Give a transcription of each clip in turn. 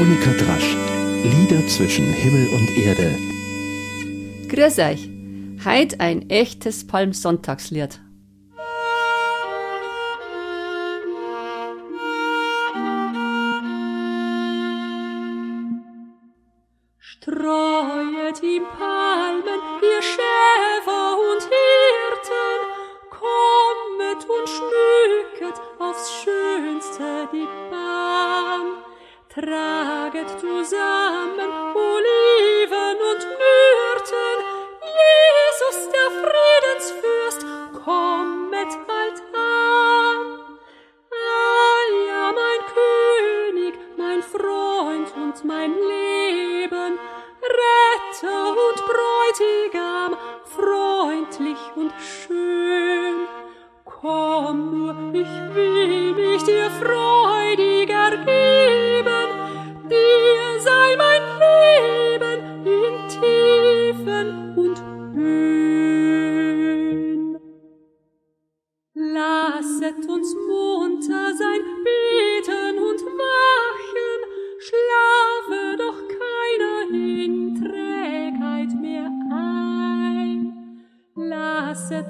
Monika Drasch. Lieder zwischen Himmel und Erde. Grüß euch. Heut ein echtes Palmsonntagslied. Streuet die Palmen, ihr Schäfer und Hirten, kommet und schmücket aufs Schönste die Bahn. Traget كانت تزامن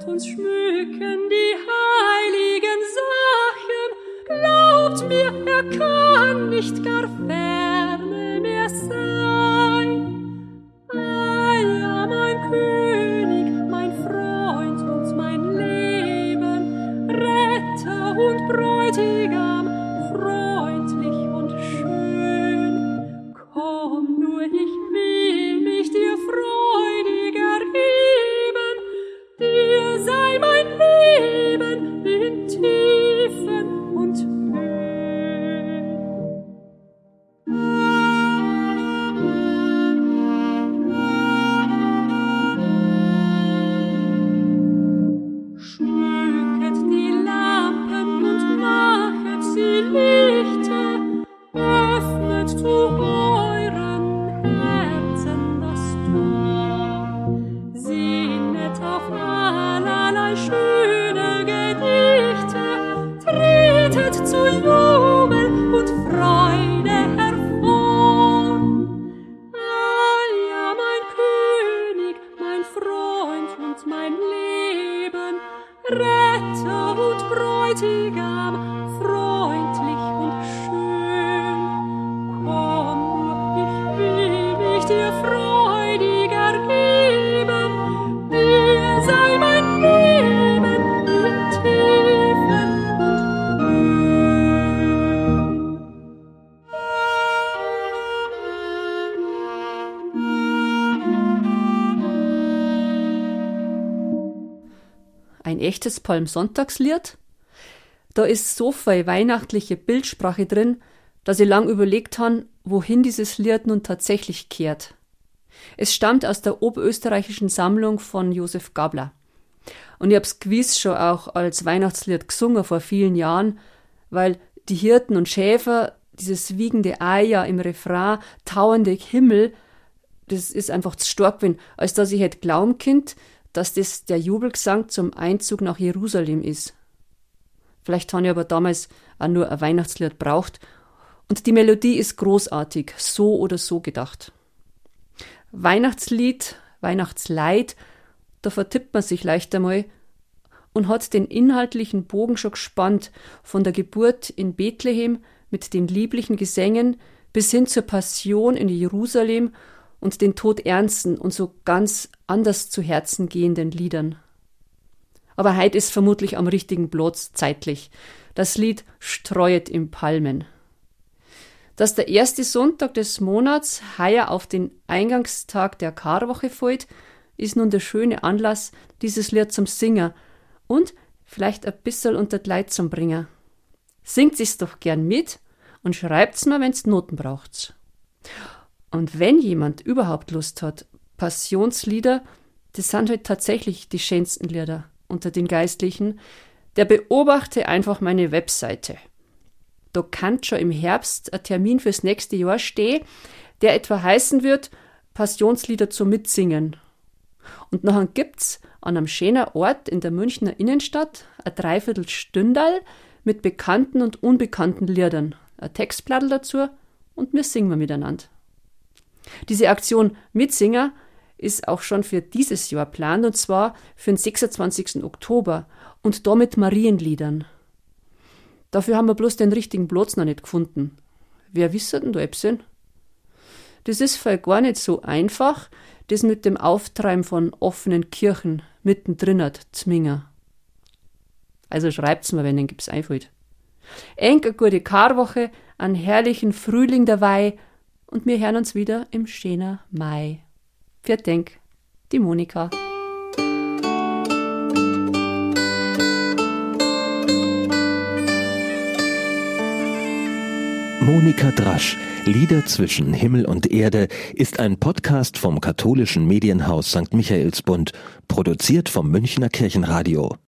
Uns schmücken die heiligen Sachen, glaubt mir, er kann nicht gar ferne Ein echtes Palmsonntagslied? Da ist so viel weihnachtliche Bildsprache drin, dass ich lang überlegt han, wohin dieses Lied nun tatsächlich kehrt. Es stammt aus der oberösterreichischen Sammlung von Josef Gabler. Und ich hab's gewiss schon auch als Weihnachtslied gesungen vor vielen Jahren, weil die Hirten und Schäfer, dieses wiegende Eier im Refrain, tauernde Himmel, das ist einfach zu stark gewesen, als dass ich hätte glauben könnt, dass das der Jubelgesang zum Einzug nach Jerusalem ist. Vielleicht habe ich aber damals auch nur ein Weihnachtslied braucht und die Melodie ist großartig, so oder so gedacht. Weihnachtslied, Weihnachtsleid, da vertippt man sich leicht einmal und hat den inhaltlichen Bogen schon gespannt, von der Geburt in Bethlehem mit den lieblichen Gesängen bis hin zur Passion in Jerusalem und den todernsten und so ganz anders zu Herzen gehenden Liedern. Aber heut ist vermutlich am richtigen Platz zeitlich. Das Lied Streuet im Palmen. Dass der erste Sonntag des Monats heuer auf den Eingangstag der Karwoche fällt, ist nun der schöne Anlass, dieses Lied zum Singen und vielleicht ein bisschen unter Leid zum Bringen. Singt sich's doch gern mit und schreibt's mir, wenn's Noten braucht's. Und wenn jemand überhaupt Lust hat, Passionslieder, das sind halt tatsächlich die schönsten Lieder unter den Geistlichen, der beobachte einfach meine Webseite. Da kann schon im Herbst ein Termin fürs nächste Jahr stehen, der etwa heißen wird Passionslieder zum Mitsingen. Und nachher gibt's an einem schönen Ort in der Münchner Innenstadt ein Dreiviertelstündal mit bekannten und unbekannten Liedern, ein Textblatt dazu und wir singen miteinander. Diese Aktion Mitsinger ist auch schon für dieses Jahr geplant und zwar für den 26. Oktober und da mit Marienliedern. Dafür haben wir bloß den richtigen Platz noch nicht gefunden. Wer wisst denn da Epsen? Das ist voll gar nicht so einfach, das mit dem Auftreiben von offenen Kirchen mittendrin hat, Zminger. Also schreibt's mir, wenn den gibt's einfällt. Eng eine gute Karwoche, einen herrlichen Frühling dabei und wir hören uns wieder im schöner Mai. Für Denk, die Monika. Monika Drasch, Lieder zwischen Himmel und Erde, ist ein Podcast vom katholischen Medienhaus St. Michaelsbund, produziert vom Münchner Kirchenradio.